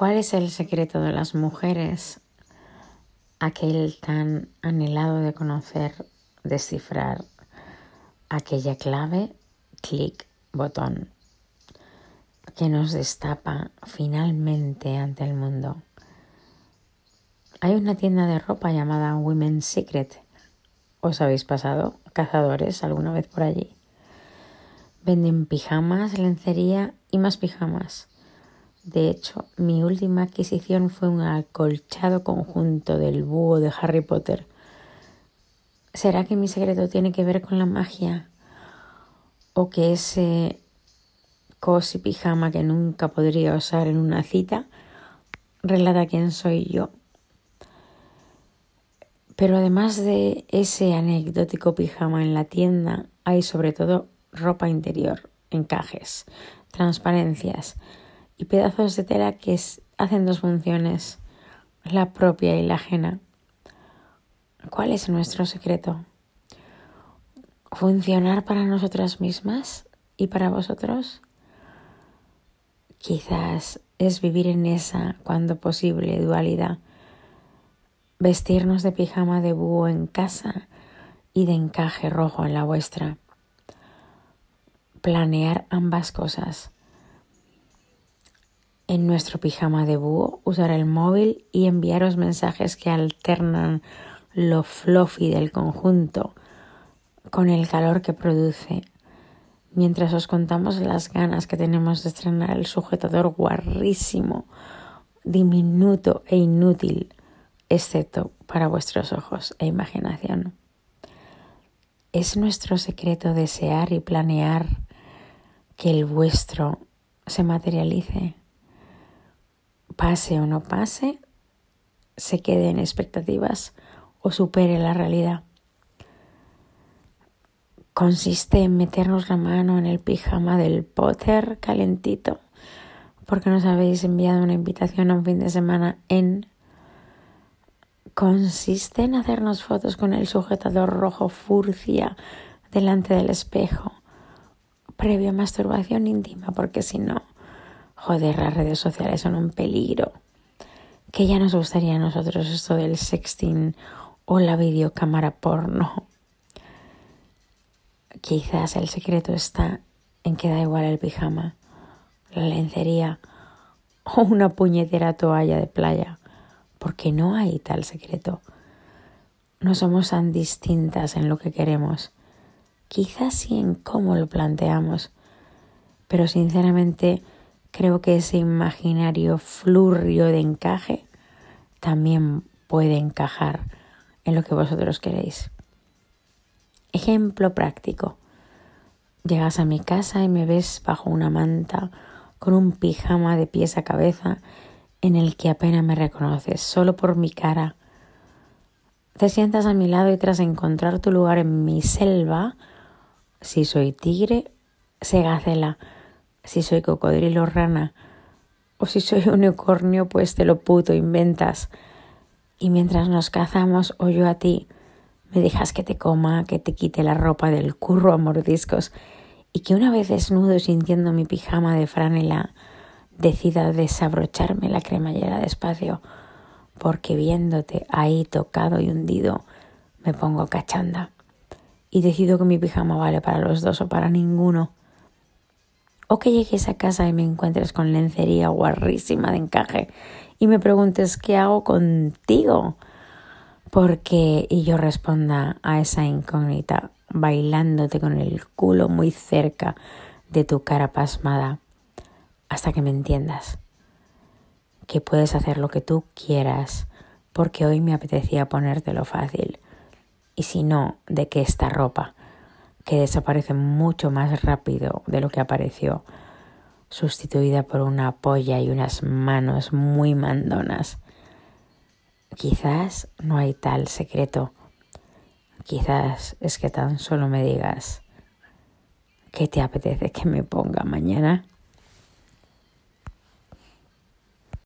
¿Cuál es el secreto de las mujeres? Aquel tan anhelado de conocer, descifrar, aquella clave, clic, botón, que nos destapa finalmente ante el mundo. Hay una tienda de ropa llamada Women's Secret. ¿Os habéis pasado, cazadores, alguna vez por allí? Venden pijamas, lencería y más pijamas. De hecho, mi última adquisición fue un acolchado conjunto del búho de Harry Potter. ¿Será que mi secreto tiene que ver con la magia? ¿O que ese cosi pijama que nunca podría usar en una cita relata quién soy yo? Pero además de ese anecdótico pijama en la tienda, hay sobre todo ropa interior, encajes, transparencias y pedazos de tela que hacen dos funciones, la propia y la ajena. ¿Cuál es nuestro secreto? ¿Funcionar para nosotras mismas y para vosotros? Quizás es vivir en esa, cuando posible, dualidad vestirnos de pijama de búho en casa y de encaje rojo en la vuestra. Planear ambas cosas. En nuestro pijama de búho usar el móvil y enviaros mensajes que alternan lo fluffy del conjunto con el calor que produce, mientras os contamos las ganas que tenemos de estrenar el sujetador guarrísimo, diminuto e inútil excepto para vuestros ojos e imaginación. Es nuestro secreto desear y planear que el vuestro se materialice, pase o no pase, se quede en expectativas o supere la realidad. Consiste en meternos la mano en el pijama del Potter calentito porque nos habéis enviado una invitación a un fin de semana en consiste en hacernos fotos con el sujetador rojo furcia delante del espejo, previa masturbación íntima, porque si no, joder, las redes sociales son un peligro. Que ya nos gustaría a nosotros esto del sexting o la videocámara porno. Quizás el secreto está en que da igual el pijama, la lencería o una puñetera toalla de playa porque no hay tal secreto. No somos tan distintas en lo que queremos, quizás sí en cómo lo planteamos, pero sinceramente creo que ese imaginario flurrio de encaje también puede encajar en lo que vosotros queréis. Ejemplo práctico. Llegas a mi casa y me ves bajo una manta con un pijama de pies a cabeza en el que apenas me reconoces, solo por mi cara. Te sientas a mi lado y tras encontrar tu lugar en mi selva, si soy tigre, sé gacela, si soy cocodrilo, rana, o si soy unicornio, pues te lo puto inventas. Y mientras nos cazamos o yo a ti, me dejas que te coma, que te quite la ropa del curro a mordiscos, y que una vez desnudo sintiendo mi pijama de franela, decida desabrocharme la cremallera despacio, porque viéndote ahí tocado y hundido, me pongo cachanda y decido que mi pijama vale para los dos o para ninguno. O que llegues a casa y me encuentres con lencería guarrísima de encaje y me preguntes qué hago contigo. Porque, y yo responda a esa incógnita bailándote con el culo muy cerca de tu cara pasmada hasta que me entiendas. Que puedes hacer lo que tú quieras, porque hoy me apetecía ponértelo fácil. Y si no, de que esta ropa, que desaparece mucho más rápido de lo que apareció, sustituida por una polla y unas manos muy mandonas. Quizás no hay tal secreto. Quizás es que tan solo me digas, ¿qué te apetece que me ponga mañana?